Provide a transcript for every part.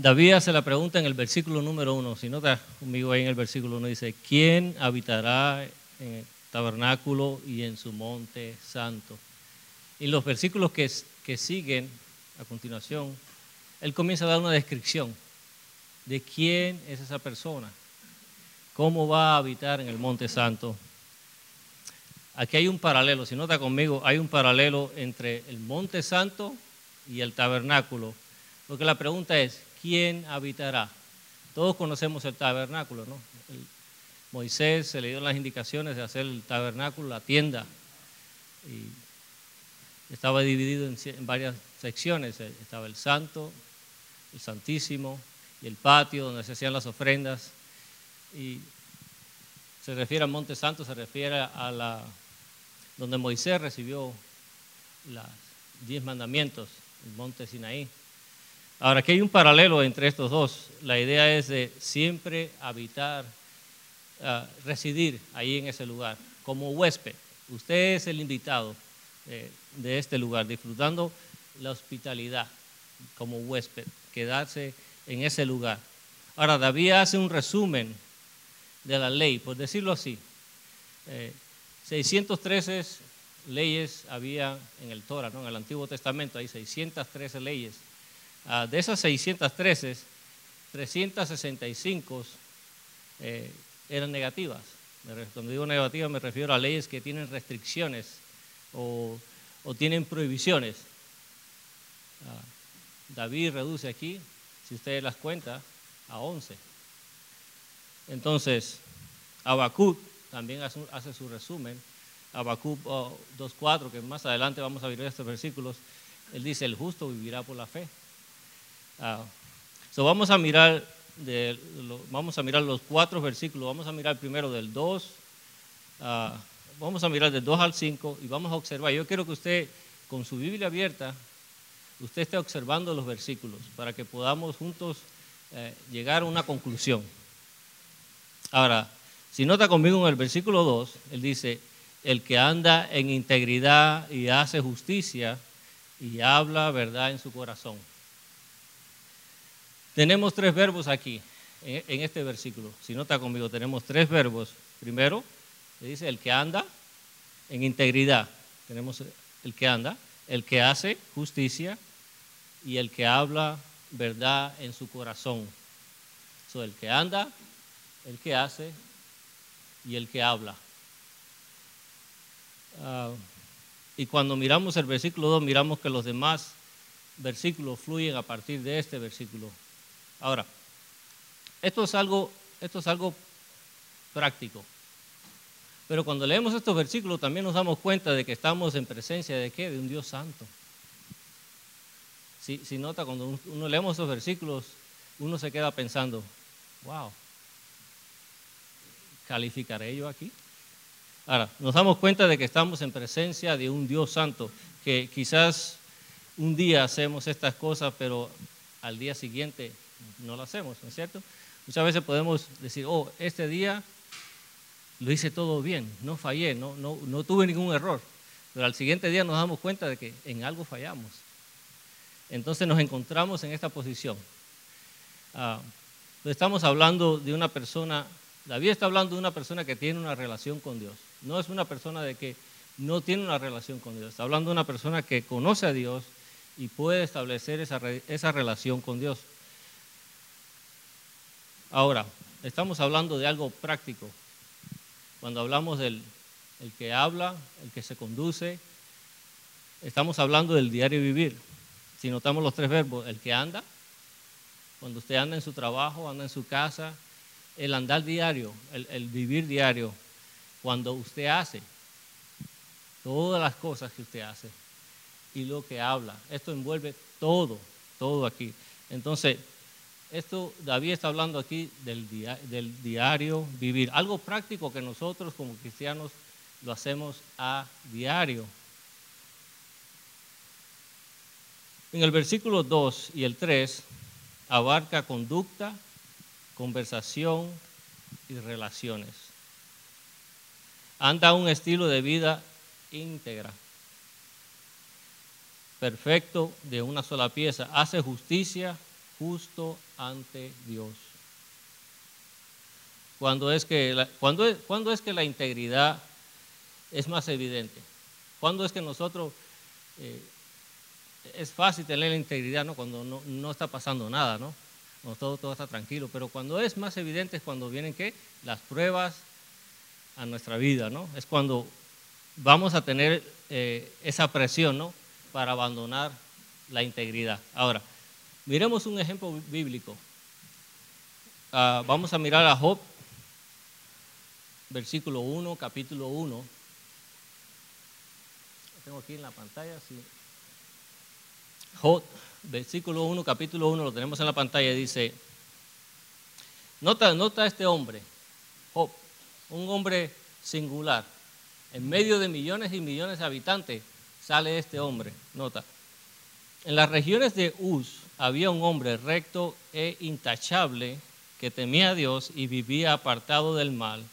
David hace la pregunta en el versículo número uno. Si nota conmigo ahí en el versículo uno, dice, ¿quién habitará en el tabernáculo y en su monte santo? Y los versículos que, que siguen a continuación, él comienza a dar una descripción de quién es esa persona, cómo va a habitar en el monte santo. Aquí hay un paralelo, si nota conmigo, hay un paralelo entre el monte santo y el tabernáculo. Porque la pregunta es, ¿quién habitará? Todos conocemos el tabernáculo, ¿no? Moisés se le dio las indicaciones de hacer el tabernáculo, la tienda, y estaba dividido en, en varias secciones. Estaba el santo, el santísimo y el patio donde se hacían las ofrendas. Y se refiere al monte santo, se refiere a la donde Moisés recibió los diez mandamientos, el monte Sinaí. Ahora, aquí hay un paralelo entre estos dos. La idea es de siempre habitar, ah, residir ahí en ese lugar, como huésped. Usted es el invitado de este lugar, disfrutando la hospitalidad como huésped, quedarse en ese lugar. Ahora, David hace un resumen de la ley, por decirlo así. 613 eh, leyes había en el Torah, ¿no? en el Antiguo Testamento, hay 613 leyes. Ah, de esas 613, 365 eh, eran negativas. Cuando digo negativas me refiero a leyes que tienen restricciones o, tienen prohibiciones. Ah, David reduce aquí, si ustedes las cuentan, a 11. Entonces, Habacuc también hace su resumen. Habacuc 2.4, que más adelante vamos a ver estos versículos, él dice, el justo vivirá por la fe. Uh, vamos, a mirar de, vamos a mirar los cuatro versículos, vamos a mirar primero del 2, ah, vamos a mirar del 2 al 5 y vamos a observar. Yo quiero que usted, con su Biblia abierta, usted esté observando los versículos para que podamos juntos eh, llegar a una conclusión. Ahora, si nota conmigo en el versículo 2, él dice, el que anda en integridad y hace justicia y habla verdad en su corazón. Tenemos tres verbos aquí, en, este versículo. Si nota conmigo, tenemos tres verbos. Primero, le dice el que anda en integridad. Tenemos el que anda, el que hace justicia y el que habla verdad en su corazón. So, el que anda, el que hace y el que habla. Ah, y cuando miramos el versículo 2, miramos que los demás versículos fluyen a partir de este versículo. Ahora, esto es algo, esto es algo práctico. Pero cuando leemos estos versículos también nos damos cuenta de que estamos en presencia de qué? De un Dios santo. Si, si nota, cuando uno leemos estos versículos, uno se queda pensando, wow, ¿calificaré yo aquí? Ahora, nos damos cuenta de que estamos en presencia de un Dios santo, que quizás un día hacemos estas cosas, pero al día siguiente no lo hacemos, ¿no es cierto? Muchas veces podemos decir, oh, este día lo hice todo bien, no fallé, no, tuve ningún error, pero al siguiente día nos damos cuenta de que en algo fallamos. Entonces nos encontramos en esta posición. Ah, estamos hablando de una persona, David está hablando de una persona que tiene una relación con Dios. No es una persona de que no tiene una relación con Dios. Está hablando de una persona que conoce a Dios y puede establecer esa relación con Dios. Ahora, estamos hablando de algo práctico. Cuando hablamos del el que habla, el que se conduce, estamos hablando del diario vivir. Si notamos los tres verbos, el que anda, cuando usted anda en su trabajo, anda en su casa, el andar diario, el vivir diario, cuando usted hace todas las cosas que usted hace y lo que habla. Esto envuelve todo, todo aquí. Entonces, esto David está hablando aquí del, diario vivir, algo práctico que nosotros como cristianos lo hacemos a diario. En el versículo 2 y el 3 abarca conducta, conversación y relaciones. Anda un estilo de vida íntegra, perfecto, de una sola pieza, hace justicia justo ante Dios. Cuando es que la, cuando cuando es que la integridad es más evidente? ¿Cuándo es que nosotros eh, es fácil tener la integridad ¿no? cuando no, no está pasando nada, ¿no? Cuando todo, todo está tranquilo, pero cuando es más evidente es cuando vienen ¿qué? las pruebas a nuestra vida, ¿no? Es cuando vamos a tener eh, esa presión, ¿no? Para abandonar la integridad. Ahora, miremos un ejemplo bíblico. Ah, vamos a mirar a Job, versículo 1, capítulo 1. tengo aquí en la pantalla, sí. Job, versículo 1, capítulo 1, lo tenemos en la pantalla, dice, nota, nota este hombre, Job, un hombre singular. En medio de millones y millones de habitantes sale este hombre, nota. En las regiones de Uz había un hombre recto e intachable que temía a Dios y vivía apartado del mal.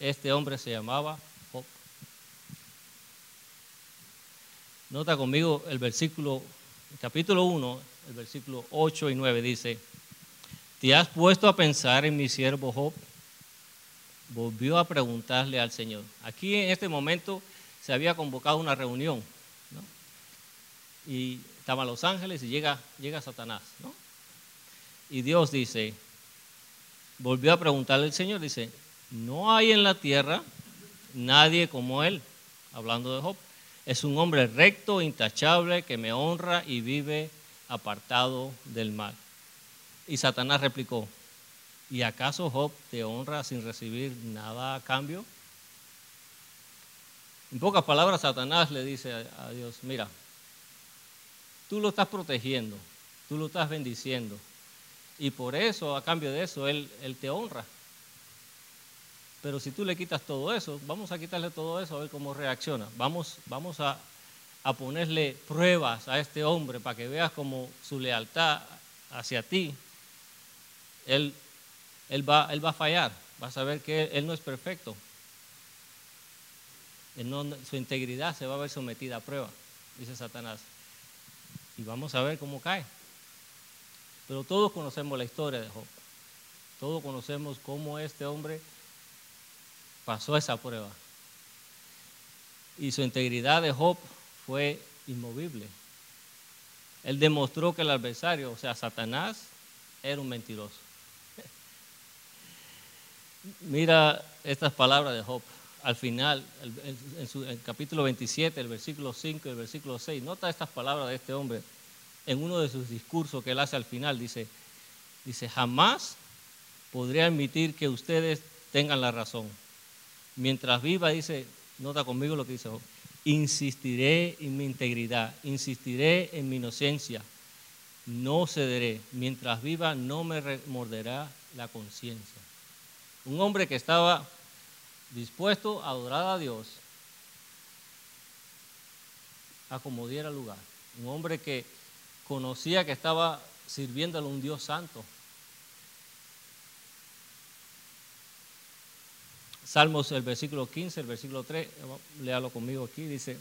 Este hombre se llamaba Job. Nota conmigo el versículo, capítulo 1, el versículo 8 y 9 dice, ¿te has puesto a pensar en mi siervo Job? Volvió a preguntarle al Señor. Aquí en este momento se había convocado una reunión, Y estaban los ángeles y llega, llega Satanás, ¿no? Y Dios dice, volvió a preguntarle al Señor, dice, no hay en la tierra nadie como él, hablando de Job. Es un hombre recto, intachable, que me honra y vive apartado del mal. Y Satanás replicó, ¿y acaso Job te honra sin recibir nada a cambio? En pocas palabras, Satanás le dice a, Dios, mira, tú lo estás protegiendo, tú lo estás bendiciendo, y por eso, a cambio de eso, Él, él te honra. Pero si tú le quitas todo eso, vamos a quitarle todo eso a ver cómo reacciona. Vamos, vamos a, ponerle pruebas a este hombre para que veas cómo su lealtad hacia ti, él, él, va, él va a fallar. Vas a ver que él, no es perfecto. su integridad se va a ver sometida a prueba, dice Satanás. Y vamos a ver cómo cae. Pero todos conocemos la historia de Job. Todos conocemos cómo este hombre pasó esa prueba. Y su integridad de Job fue inmovible. Él demostró que el adversario, o sea, Satanás, era un mentiroso. Mira estas palabras de Job. Al final, en, su, el capítulo 27, el versículo 5 y el versículo 6, nota estas palabras de este hombre en uno de sus discursos que él hace al final. Dice, dice jamás podría admitir que ustedes tengan la razón mientras viva, dice, nota conmigo lo que dice, insistiré en mi integridad, insistiré en mi inocencia, no cederé, mientras viva no me remorderá la conciencia. Un hombre que estaba dispuesto a adorar a Dios, a como diera lugar. Un hombre que conocía que estaba sirviéndole a un Dios santo, Salmos, el versículo 15, el versículo 3, léalo conmigo aquí, dice,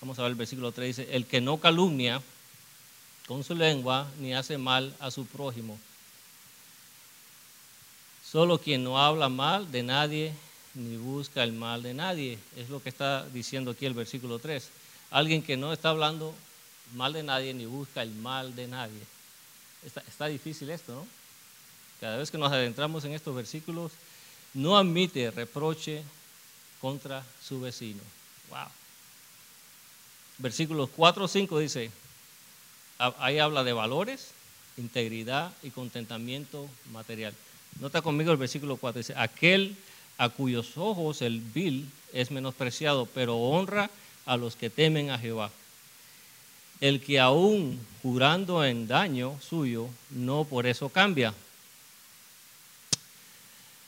vamos a ver el versículo 3, dice, el que no calumnia con su lengua ni hace mal a su prójimo. Solo quien no habla mal de nadie ni busca el mal de nadie. Es lo que está diciendo aquí el versículo 3. Alguien que no está hablando mal de nadie ni busca el mal de nadie. Está, difícil esto, ¿no? Cada vez que nos adentramos en estos versículos, no admite reproche contra su vecino. Wow. Versículos 4 o 5 dice, ahí habla de valores, integridad y contentamiento material. Nota conmigo el versículo 4, dice, aquel a cuyos ojos el vil es menospreciado, pero honra a los que temen a Jehová. El que aún jurando en daño suyo, no por eso cambia,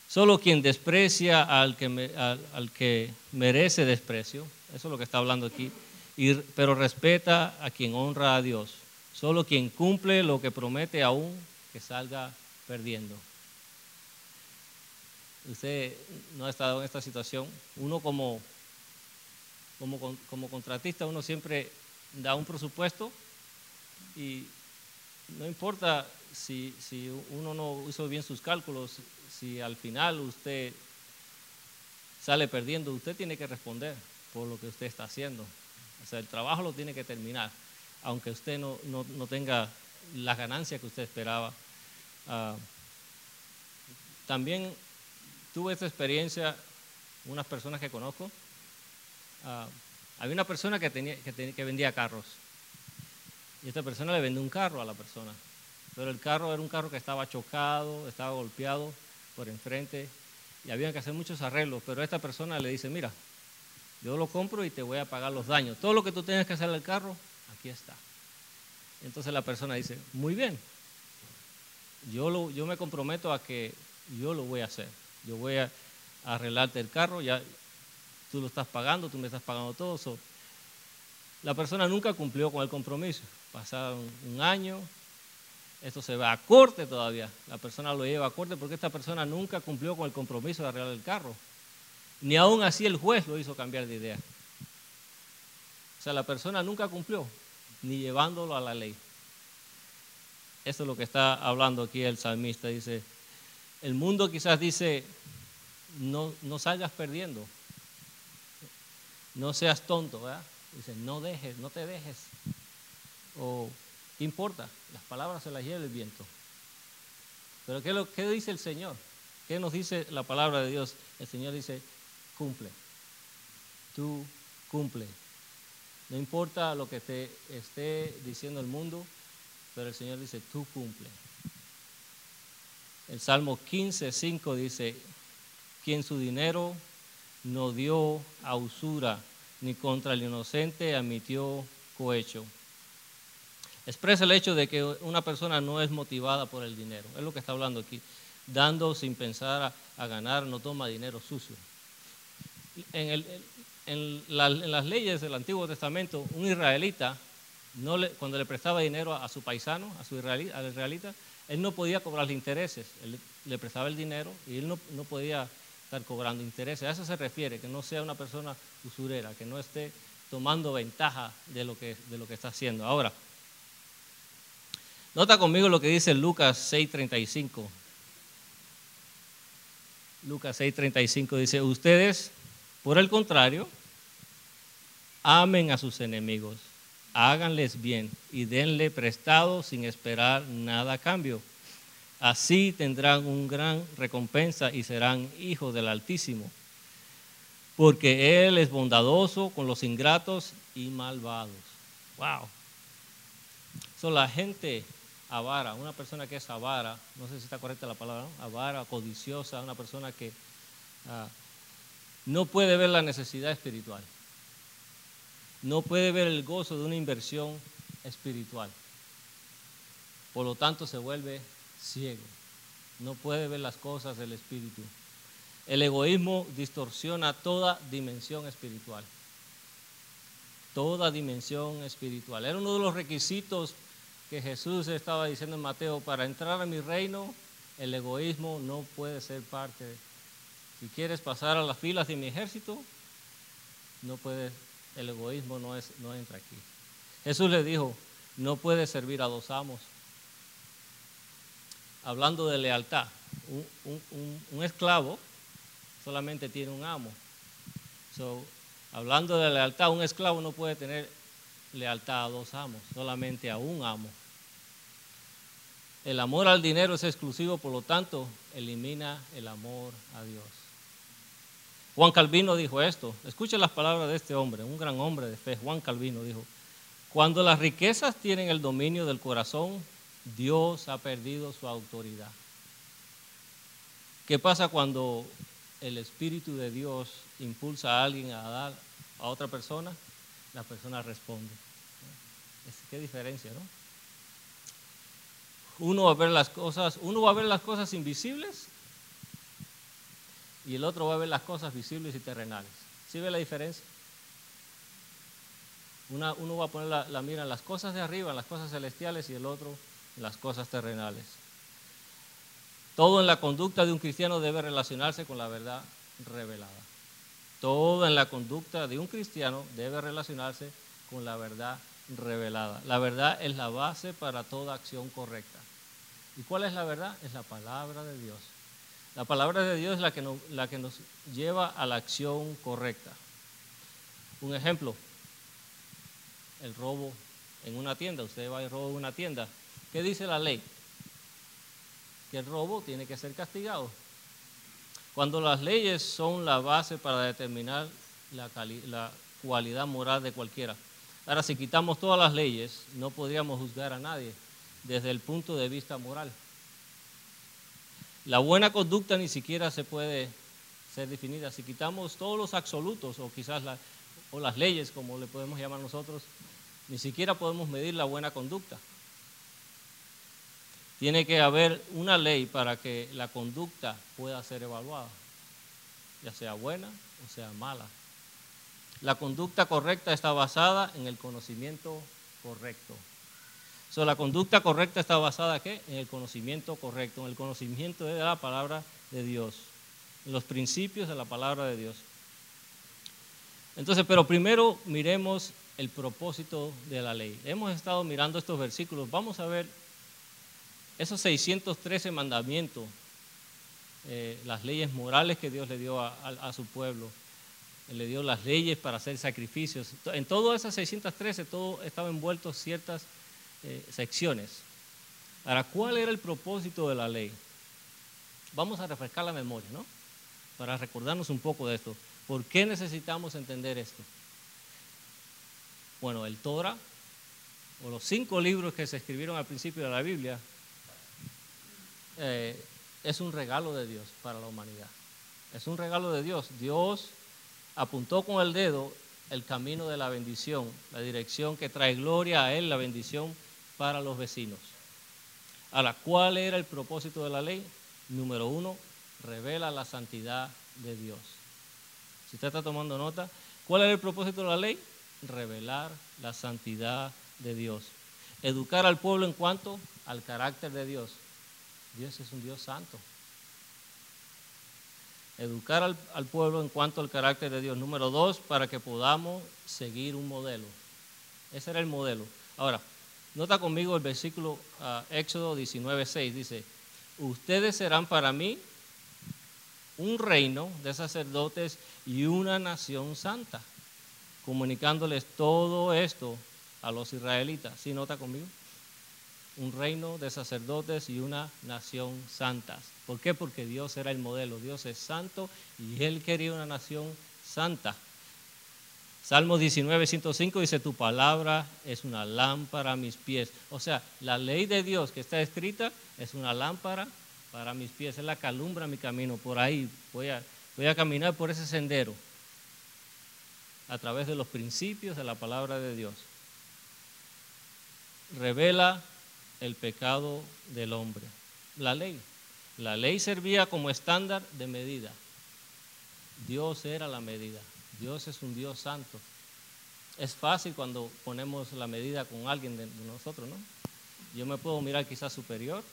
Solo quien desprecia al que, al, que merece desprecio, eso es lo que está hablando aquí, pero respeta a quien honra a Dios. Solo quien cumple lo que promete aún que salga perdiendo. Usted no ha estado en esta situación. Uno como, como, como contratista, uno siempre da un presupuesto y no importa si, si uno no hizo bien sus cálculos, si al final usted sale perdiendo, usted tiene que responder por lo que usted está haciendo. O sea, el trabajo lo tiene que terminar, aunque usted no, no, tenga la ganancia que usted esperaba. Ah, también tuve esta experiencia, unas personas que conozco, uh, había una persona que, vendía carros. Y esta persona le vendió un carro a la persona. Pero el carro era un carro que estaba chocado, estaba golpeado por enfrente y había que hacer muchos arreglos. Pero esta persona le dice, mira, yo lo compro y te voy a pagar los daños. Todo lo que tú tengas que hacer al carro, aquí está. Entonces la persona dice, muy bien, yo me comprometo a que yo lo voy a hacer. Yo voy a, arreglarte el carro, ya tú lo estás pagando, tú me estás pagando todo. la persona nunca cumplió con el compromiso. Pasaron un año, esto se va a corte todavía. La persona lo lleva a corte porque esta persona nunca cumplió con el compromiso de arreglar el carro. Ni aún así el juez lo hizo cambiar de idea. O sea, la persona nunca cumplió, ni llevándolo a la ley. Esto es lo que está hablando aquí el salmista. Dice, el mundo quizás dice, no, no salgas perdiendo, no seas tonto, ¿verdad? Dice, no dejes, no te dejes. O ¿Qué importa? Las palabras se las lleva el viento. Pero ¿qué, ¿qué dice el Señor? ¿Qué nos dice la palabra de Dios? El Señor dice, cumple. Tú cumple. No importa lo que te esté diciendo el mundo, pero el Señor dice, tú cumple. El Salmo 15, 5 dice, quien su dinero no dio a usura, ni contra el inocente admitió cohecho expresa el hecho de que una persona no es motivada por el dinero. Es lo que está hablando aquí. Dando sin pensar a, ganar, no toma dinero sucio. En, las leyes del Antiguo Testamento, un israelita, cuando le prestaba dinero a, su paisano, a su al israelita, él no podía cobrarle intereses. Él le prestaba el dinero y él no, no podía estar cobrando intereses. A eso se refiere, que no sea una persona usurera, que no esté tomando ventaja de lo que, de lo que está haciendo. Ahora, Nota conmigo lo que dice Lucas 6:35. Lucas 6:35 dice, ustedes, por el contrario, amen a sus enemigos, háganles bien y denle prestado sin esperar nada a cambio. Así tendrán un gran recompensa y serán hijos del Altísimo, porque Él es bondadoso con los ingratos y malvados. Wow. So, la gente avara, una persona que es avara, no sé si está correcta la palabra, avara, codiciosa, una persona que ah, no puede ver la necesidad espiritual, no puede ver el gozo de una inversión espiritual, por lo tanto se vuelve ciego, no puede ver las cosas del espíritu. El egoísmo distorsiona toda dimensión espiritual. Toda dimensión espiritual. Era uno de los requisitos que Jesús estaba diciendo en Mateo, para entrar a mi reino, el egoísmo no puede ser parte. Si quieres pasar a las filas de mi ejército, no puede, el egoísmo no, es, no entra aquí. Jesús le dijo, no puede servir a dos amos. Hablando de lealtad, un, esclavo solamente tiene un amo. hablando de lealtad, un esclavo no puede tener lealtad a dos amos, solamente a un amo. El amor al dinero es exclusivo, por lo tanto, elimina el amor a Dios. Juan Calvino dijo esto, escuche las palabras de este hombre, un gran hombre de fe, Juan Calvino dijo, cuando las riquezas tienen el dominio del corazón, Dios ha perdido su autoridad. ¿Qué pasa cuando el Espíritu de Dios impulsa a alguien a dar a otra persona? La persona responde. Qué diferencia, ¿no? Uno va a ver las cosas, uno va a ver las cosas invisibles y el otro va a ver las cosas visibles y terrenales. ¿Sí ve la diferencia? uno va a poner la, mira en las cosas de arriba, en las cosas celestiales y el otro en las cosas terrenales. Todo en la conducta de un cristiano debe relacionarse con la verdad revelada. Todo en la conducta de un cristiano debe relacionarse con la verdad revelada. La verdad es la base para toda acción correcta. ¿Y cuál es la verdad? Es la palabra de Dios. La palabra de Dios es la que nos, la que nos lleva a la acción correcta. Un ejemplo, el robo en una tienda. Usted va y roba una tienda. ¿Qué dice la ley? Que el robo tiene que ser castigado. Cuando las leyes son la base para determinar la, la cualidad moral de cualquiera. Ahora, si quitamos todas las leyes, no podríamos juzgar a nadie desde el punto de vista moral. La buena conducta ni siquiera se puede ser definida. Si quitamos todos los absolutos o quizás o las leyes, como le podemos llamar nosotros, ni siquiera podemos medir la buena conducta. Tiene que haber una ley para que la conducta pueda ser evaluada, ya sea buena o sea mala. La conducta correcta está basada en el conocimiento correcto. So, la conducta correcta está basada ¿qué? en el conocimiento correcto, en el conocimiento de la palabra de Dios, en los principios de la palabra de Dios. Entonces, pero primero miremos el propósito de la ley. Hemos estado mirando estos versículos. Vamos a ver esos 613 mandamientos, eh, las leyes morales que Dios le dio a su pueblo le dio las leyes para hacer sacrificios. En todas esas 613, todo estaba envuelto ciertas eh, secciones. Ahora, ¿cuál era el propósito de la ley? Vamos a refrescar la memoria, ¿no? Para recordarnos un poco de esto. ¿Por qué necesitamos entender esto? Bueno, el Torah, o los cinco libros que se escribieron al principio de la Biblia, eh, es un regalo de Dios para la humanidad. Es un regalo de Dios. Dios apuntó con el dedo el camino de la bendición, la dirección que trae gloria a Él, la bendición para los vecinos. Ahora, ¿cuál era el propósito de la ley? Número uno, revela la santidad de Dios. Si usted está tomando nota, ¿cuál era el propósito de la ley? Revelar la santidad de Dios. Educar al pueblo en cuanto al carácter de Dios. Dios es un Dios santo educar al, pueblo en cuanto al carácter de Dios. Número dos, para que podamos seguir un modelo. Ese era el modelo. Ahora, nota conmigo el versículo uh, Éxodo 19, 6. Dice, ustedes serán para mí un reino de sacerdotes y una nación santa, comunicándoles todo esto a los israelitas. ¿Sí nota conmigo? un reino de sacerdotes y una nación santas. ¿Por qué? Porque Dios era el modelo, Dios es santo y Él quería una nación santa. Salmo 19, 105 dice, tu palabra es una lámpara a mis pies. O sea, la ley de Dios que está escrita es una lámpara para mis pies, es la calumbra mi camino. Por ahí voy a, voy a caminar por ese sendero a través de los principios de la palabra de Dios. Revela el pecado del hombre. La ley. La ley servía como estándar de medida. Dios era la medida. Dios es un Dios santo. Es fácil cuando ponemos la medida con alguien de nosotros, ¿no? Yo me puedo mirar quizás superior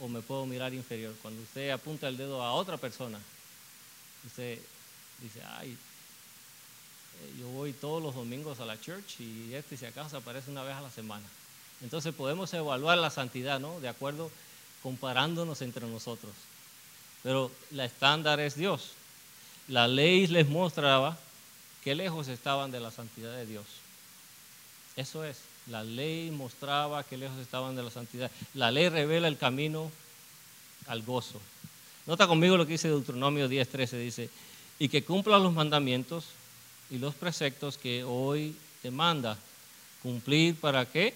o me puedo mirar inferior. Cuando usted apunta el dedo a otra persona, usted dice, ay, eh, yo voy todos los domingos a la church y este si acaso aparece una vez a la semana. Entonces podemos evaluar la santidad, ¿no? De acuerdo, comparándonos entre nosotros. Pero la estándar es Dios. La ley les mostraba qué lejos estaban de la santidad de Dios. Eso es. La ley mostraba qué lejos estaban de la santidad. La ley revela el camino al gozo. Nota conmigo lo que dice Deuteronomio 10:13. Dice, y que cumpla los mandamientos y los preceptos que hoy te manda. Cumplir para qué?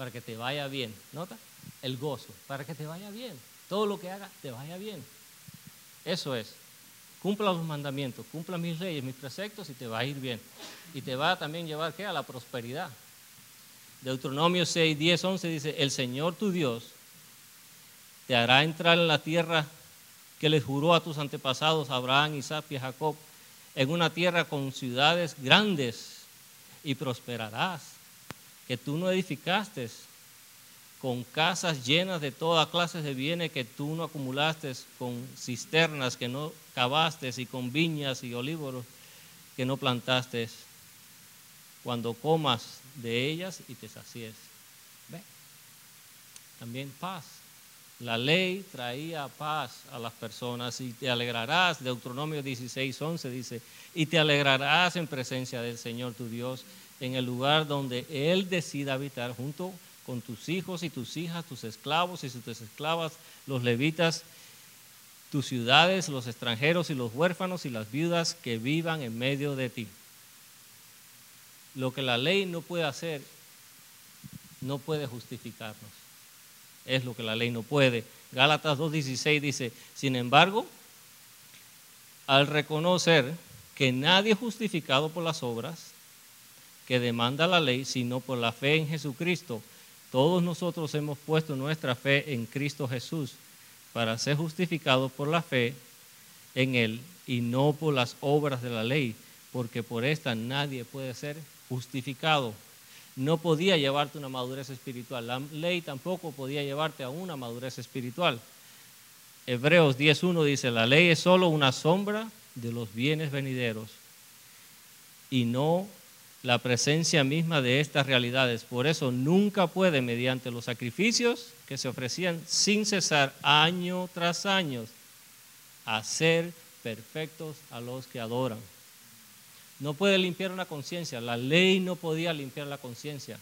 para que te vaya bien. ¿Nota? El gozo, para que te vaya bien. Todo lo que haga te vaya bien. Eso es. Cumpla los mandamientos, cumpla mis leyes, mis preceptos y te va a ir bien. Y te va a también llevar ¿qué? a la prosperidad. Deuteronomio 6, 10, 11 dice, el Señor tu Dios te hará entrar en la tierra que les juró a tus antepasados, Abraham, Isaac y Jacob, en una tierra con ciudades grandes y prosperarás que tú no edificaste, con casas llenas de toda clase de bienes que tú no acumulaste, con cisternas que no cavaste y con viñas y olívoros que no plantaste. cuando comas de ellas y te sacies. ¿Ve? También paz. La ley traía paz a las personas y te alegrarás, Deuteronomio 16, 11 dice, y te alegrarás en presencia del Señor tu Dios en el lugar donde Él decida habitar junto con tus hijos y tus hijas, tus esclavos y tus esclavas, los levitas, tus ciudades, los extranjeros y los huérfanos y las viudas que vivan en medio de ti. Lo que la ley no puede hacer, no puede justificarnos es lo que la ley no puede. Gálatas 2.16 dice, sin embargo, al reconocer que nadie es justificado por las obras que demanda la ley, sino por la fe en Jesucristo, todos nosotros hemos puesto nuestra fe en Cristo Jesús para ser justificados por la fe en Él y no por las obras de la ley, porque por esta nadie puede ser justificado no podía llevarte una madurez espiritual. La ley tampoco podía llevarte a una madurez espiritual. Hebreos 10.1 dice, la ley es solo una sombra de los bienes venideros y no la presencia misma de estas realidades. Por eso nunca puede, mediante los sacrificios que se ofrecían sin cesar año tras año, hacer perfectos a los que adoran no puede limpiar una conciencia. La ley no podía limpiar la conciencia.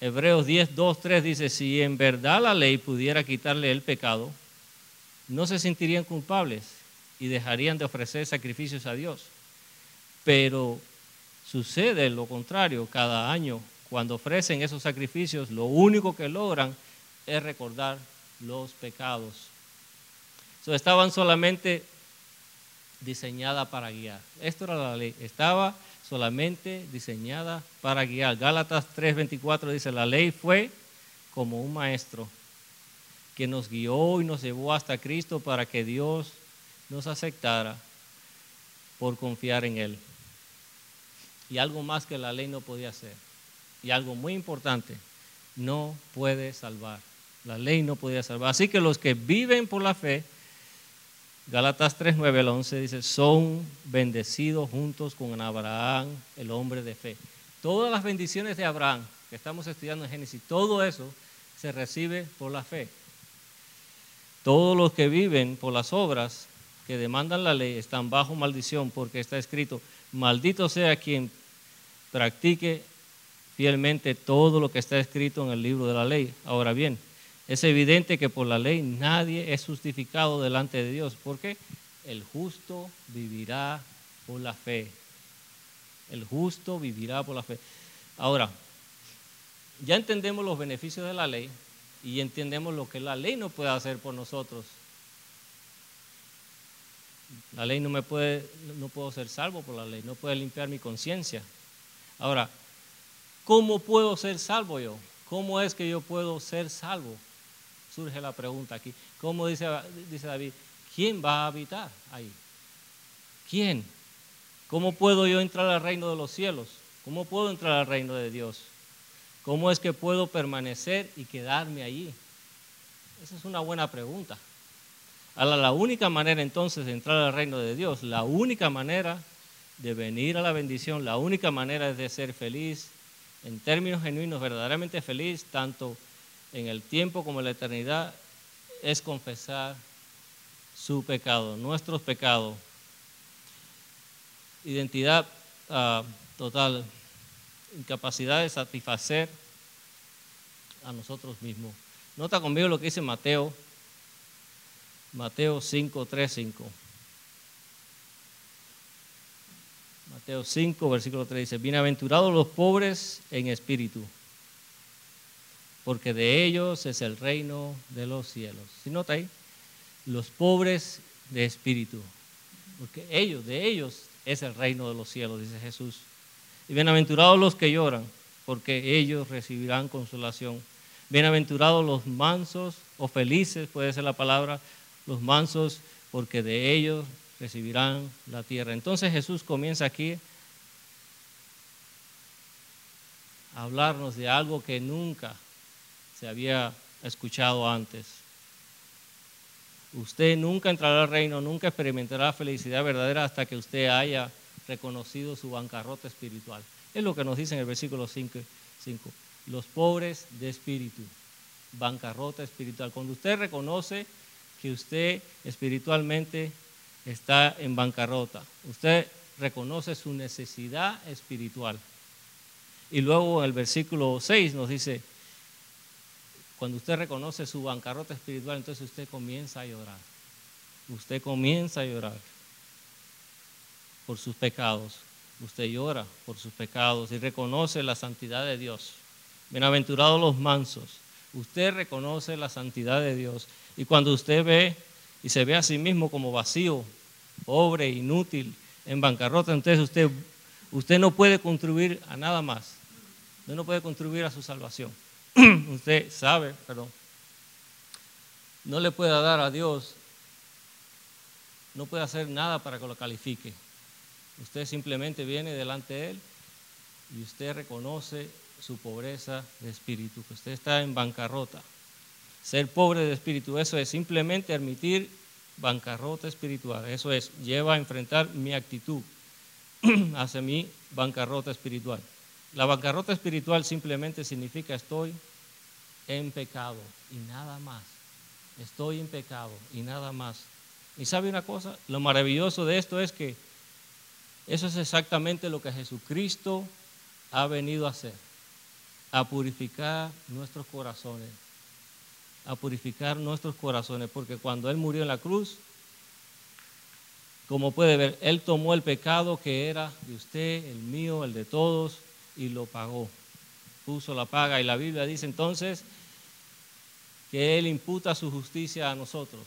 Hebreos 10, 2, 3 dice, si en verdad la ley pudiera quitarle el pecado, no se sentirían culpables y dejarían de ofrecer sacrificios a Dios. Pero sucede lo contrario cada año. Cuando ofrecen esos sacrificios, lo único que logran es recordar los pecados. estaban solamente diseñada para guiar. Esto era la ley, estaba solamente diseñada para guiar. Gálatas 3:24 dice, la ley fue como un maestro que nos guió y nos llevó hasta Cristo para que Dios nos aceptara por confiar en Él. Y algo más que la ley no podía hacer. Y algo muy importante, no puede salvar. La ley no podía salvar. Así que los que viven por la fe Gálatas 3, 9 al 11 dice, son bendecidos juntos con Abraham, el hombre de fe. Todas las bendiciones de Abraham que estamos estudiando en Génesis, todo eso se recibe por la fe. Todos los que viven por las obras que demandan la ley están bajo maldición porque está escrito, maldito sea quien practique fielmente todo lo que está escrito en el libro de la ley. Ahora bien, es evidente que por la ley nadie es justificado delante de Dios, porque el justo vivirá por la fe. El justo vivirá por la fe. Ahora, ya entendemos los beneficios de la ley y entendemos lo que la ley no puede hacer por nosotros. La ley no me puede, no puedo ser salvo por la ley, no puede limpiar mi conciencia. Ahora, ¿cómo puedo ser salvo yo? ¿Cómo es que yo puedo ser salvo? surge la pregunta aquí. ¿Cómo dice, dice David? ¿Quién va a habitar ahí? ¿Quién? ¿Cómo puedo yo entrar al reino de los cielos? ¿Cómo puedo entrar al reino de Dios? ¿Cómo es que puedo permanecer y quedarme allí? Esa es una buena pregunta. La única manera entonces de entrar al reino de Dios, la única manera de venir a la bendición, la única manera es de ser feliz, en términos genuinos, verdaderamente feliz, tanto en el tiempo como en la eternidad es confesar su pecado, nuestros pecados. Identidad ah, total, incapacidad de satisfacer a nosotros mismos. Nota conmigo lo que dice Mateo, Mateo 5, 3, 5. Mateo 5, versículo 3 dice, bienaventurados los pobres en espíritu porque de ellos es el reino de los cielos. ¿Sí nota ahí? Los pobres de espíritu, porque ellos, de ellos es el reino de los cielos, dice Jesús. Y bienaventurados los que lloran, porque ellos recibirán consolación. Bienaventurados los mansos o felices, puede ser la palabra, los mansos, porque de ellos recibirán la tierra. Entonces Jesús comienza aquí a hablarnos de algo que nunca se había escuchado antes. Usted nunca entrará al reino, nunca experimentará felicidad verdadera hasta que usted haya reconocido su bancarrota espiritual. Es lo que nos dice en el versículo 5. Los pobres de espíritu, bancarrota espiritual. Cuando usted reconoce que usted espiritualmente está en bancarrota, usted reconoce su necesidad espiritual. Y luego en el versículo 6 nos dice, cuando usted reconoce su bancarrota espiritual, entonces usted comienza a llorar. Usted comienza a llorar por sus pecados. Usted llora por sus pecados y reconoce la santidad de Dios. Bienaventurados los mansos. Usted reconoce la santidad de Dios. Y cuando usted ve y se ve a sí mismo como vacío, pobre, inútil, en bancarrota, entonces usted, usted no puede contribuir a nada más. Usted no puede contribuir a su salvación. usted sabe, perdón, no le puede dar a Dios, no puede hacer nada para que lo califique. Usted simplemente viene delante de Él y usted reconoce su pobreza de espíritu, que usted está en bancarrota. Ser pobre de espíritu, eso es simplemente admitir bancarrota espiritual. Eso es, lleva a enfrentar mi actitud hacia mi bancarrota espiritual. La bancarrota espiritual simplemente significa estoy en pecado y nada más. Estoy en pecado y nada más. Y sabe una cosa, lo maravilloso de esto es que eso es exactamente lo que Jesucristo ha venido a hacer, a purificar nuestros corazones, a purificar nuestros corazones, porque cuando Él murió en la cruz, como puede ver, Él tomó el pecado que era de usted, el mío, el de todos, y lo pagó. Puso la paga. Y la Biblia dice entonces que Él imputa su justicia a nosotros.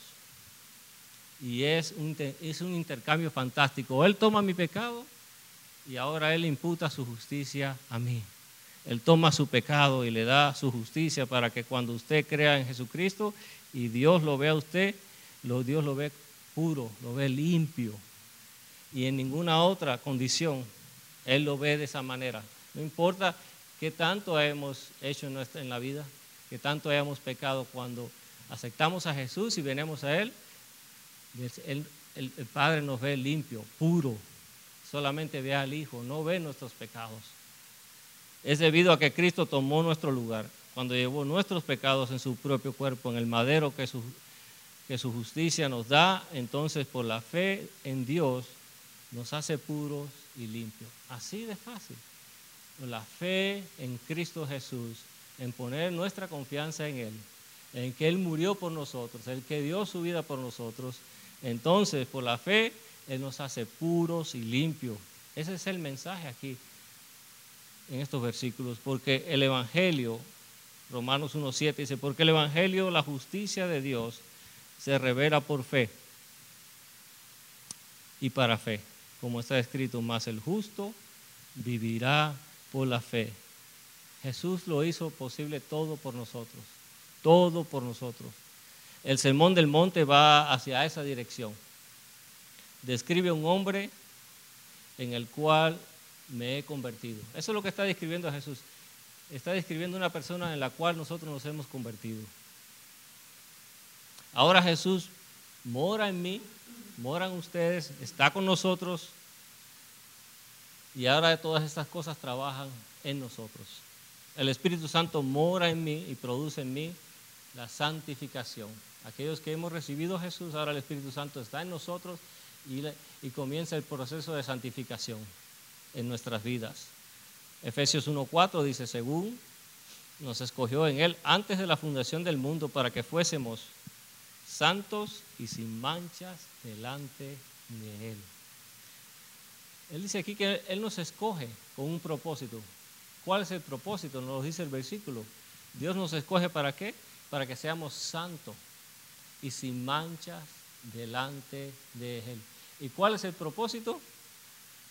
Y es un, es un intercambio fantástico. Él toma mi pecado y ahora Él imputa su justicia a mí. Él toma su pecado y le da su justicia para que cuando usted crea en Jesucristo y Dios lo vea a usted, lo, Dios lo ve puro, lo ve limpio. Y en ninguna otra condición Él lo ve de esa manera. No importa qué tanto hemos hecho en la vida, qué tanto hayamos pecado, cuando aceptamos a Jesús y venimos a Él, el, el, Padre nos ve limpio, puro. Solamente ve al Hijo, no ve nuestros pecados. Es debido a que Cristo tomó nuestro lugar cuando llevó nuestros pecados en su propio cuerpo, en el madero que su, que su justicia nos da. Entonces, por la fe en Dios, nos hace puros y limpios. Así de fácil. La fe en Cristo Jesús, en poner nuestra confianza en Él, en que Él murió por nosotros, el que dio su vida por nosotros entonces, por la fe, Él nos hace puros y limpios. Ese es el mensaje aquí en estos versículos, porque el Evangelio, Romanos 1.7 dice, porque el Evangelio, la justicia de Dios, se revela por fe y para fe, como está escrito, más el justo vivirá por la fe. Jesús lo hizo posible todo por nosotros, todo por nosotros. El sermón del monte va hacia esa dirección. Describe un hombre en el cual me he convertido. Eso es lo que está describiendo Jesús. Está describiendo una persona en la cual nosotros nos hemos convertido. Ahora Jesús mora en mí, mora en ustedes, está con nosotros y ahora todas estas cosas trabajan en nosotros. El Espíritu Santo mora en mí y produce en mí la santificación. Aquellos que hemos recibido a Jesús, ahora el Espíritu Santo está en nosotros y, comienza el proceso de santificación en nuestras vidas. Efesios 1.4 dice, según nos escogió en Él antes de la fundación del mundo para que fuésemos santos y sin manchas delante de Él. Él dice aquí que Él nos escoge con un propósito. ¿Cuál es el propósito? Nos lo dice el versículo. Dios nos escoge para qué? Para que seamos santos y sin manchas delante de Él. ¿Y cuál es el propósito?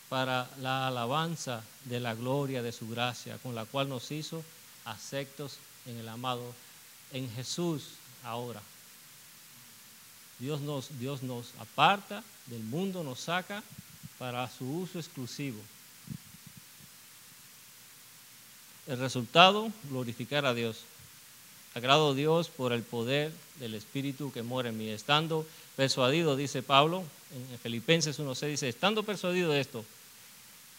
Para la alabanza de la gloria de su gracia, con la cual nos hizo aceptos en el amado, en Jesús ahora. Dios nos, Dios nos aparta del mundo, nos saca para su uso exclusivo. El resultado, glorificar a Dios. Agrado Dios por el poder del Espíritu que mora en mí. Estando persuadido, dice Pablo, en Filipenses 1.6 dice, estando persuadido de esto,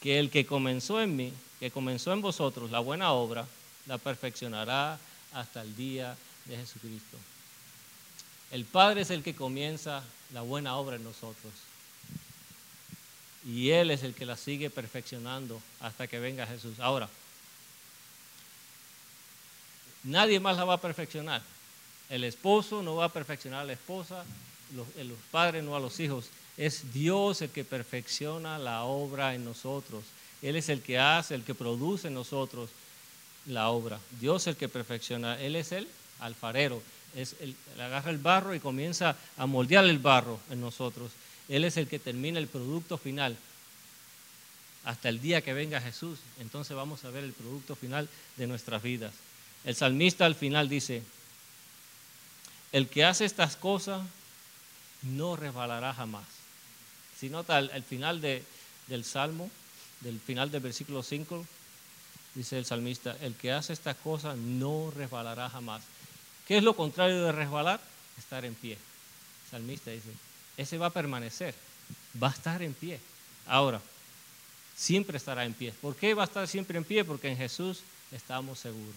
que el que comenzó en mí que comenzó en vosotros la buena obra, la perfeccionará hasta el día de Jesucristo. El Padre es el que comienza la buena obra en nosotros. Y Él es el que la sigue perfeccionando hasta que venga Jesús. Ahora, nadie más la va a perfeccionar. El esposo no va a perfeccionar a la esposa, los, los padres no a los hijos. Es Dios el que perfecciona la obra en nosotros. Él es el que hace, el que produce en nosotros la obra. Dios es el que perfecciona. Él es el alfarero. Es el, él agarra el barro y comienza a moldear el barro en nosotros. Él es el que termina el producto final. Hasta el día que venga Jesús, entonces vamos a ver el producto final de nuestras vidas. El salmista al final dice, el que hace estas cosas no resbalará jamás. Si nota el, final de, del Salmo, del final del versículo 5, dice el salmista, el que hace estas cosas no resbalará jamás. ¿Qué es lo contrario de resbalar? Estar en pie. El salmista dice, ese va a permanecer, va a estar en pie. Ahora, siempre estará en pie. ¿Por qué va a estar siempre en pie? Porque en Jesús estamos seguros.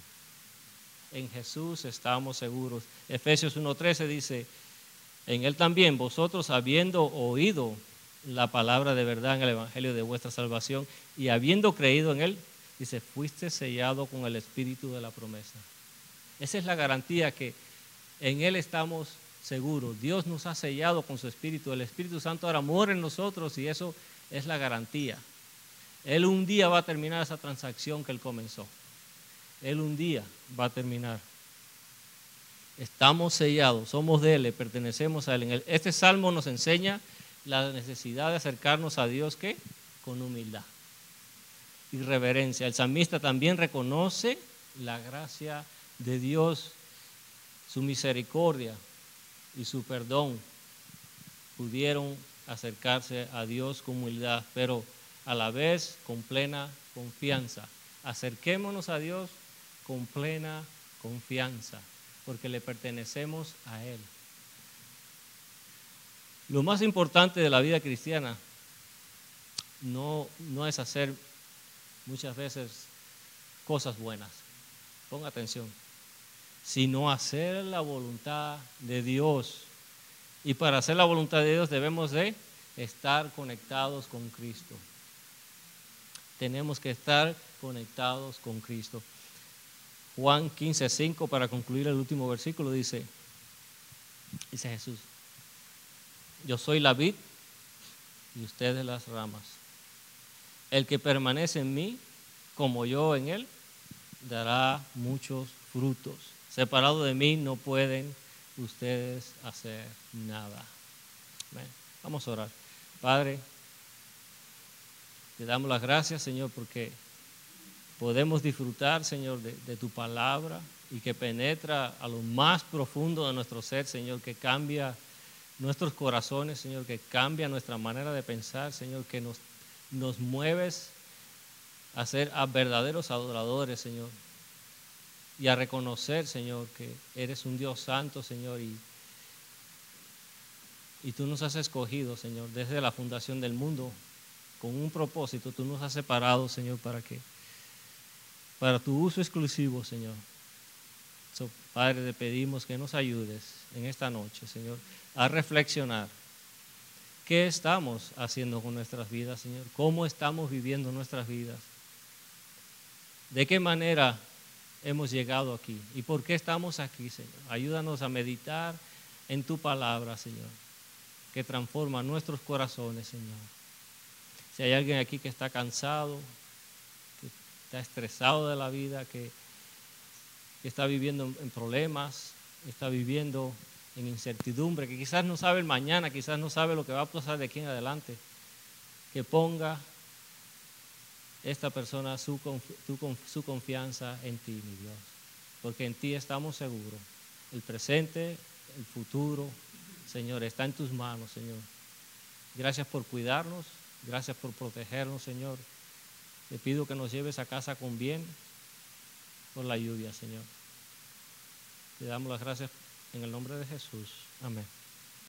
En Jesús estamos seguros. Efesios 1.13 dice, en Él también vosotros habiendo oído la palabra de verdad en el Evangelio de vuestra salvación y habiendo creído en Él, dice, fuiste sellado con el Espíritu de la promesa. Esa es la garantía que en Él estamos seguros. Dios nos ha sellado con su Espíritu. El Espíritu Santo ahora mora en nosotros y eso es la garantía. Él un día va a terminar esa transacción que Él comenzó. Él un día va a terminar. Estamos sellados, somos de Él, pertenecemos a Él. Este salmo nos enseña la necesidad de acercarnos a Dios que con humildad y reverencia. El salmista también reconoce la gracia de Dios, su misericordia y su perdón. Pudieron acercarse a Dios con humildad, pero a la vez con plena confianza. Acerquémonos a Dios con plena confianza, porque le pertenecemos a Él. Lo más importante de la vida cristiana no, no es hacer muchas veces cosas buenas, ponga atención, sino hacer la voluntad de Dios. Y para hacer la voluntad de Dios debemos de estar conectados con Cristo. Tenemos que estar conectados con Cristo. Juan 15, 5, para concluir el último versículo, dice, dice Jesús, yo soy la vid y ustedes las ramas. El que permanece en mí, como yo en él, dará muchos frutos. Separado de mí no pueden ustedes hacer nada. Vamos a orar. Padre, te damos las gracias, Señor, porque podemos disfrutar, Señor, de, tu palabra y que penetra a lo más profundo de nuestro ser, Señor, que cambia nuestros corazones, Señor, que cambia nuestra manera de pensar, Señor, que nos, nos mueves a ser a verdaderos adoradores, Señor, y a reconocer, Señor, que eres un Dios santo, Señor, y, y tú nos has escogido, Señor, desde la fundación del mundo, con un propósito, tú nos has separado, Señor, para que para tu uso exclusivo, Señor. Padre, te pedimos que nos ayudes en esta noche, Señor, a reflexionar qué estamos haciendo con nuestras vidas, Señor, cómo estamos viviendo nuestras vidas, de qué manera hemos llegado aquí y por qué estamos aquí, Señor. Ayúdanos a meditar en tu palabra, Señor, que transforma nuestros corazones, Señor. Si hay alguien aquí que está cansado, está estresado de la vida, que, está viviendo en problemas, está viviendo en incertidumbre, que quizás no sabe el mañana, quizás no sabe lo que va a pasar de aquí en adelante, que ponga esta persona su, su confianza en ti, mi Dios, porque en ti estamos seguros. El presente, el futuro, Señor, está en tus manos, Señor. Gracias por cuidarnos, gracias por protegernos, Señor. Te pido que nos lleves a casa con bien por la lluvia, Señor. Te damos las gracias en el nombre de Jesús. Amén.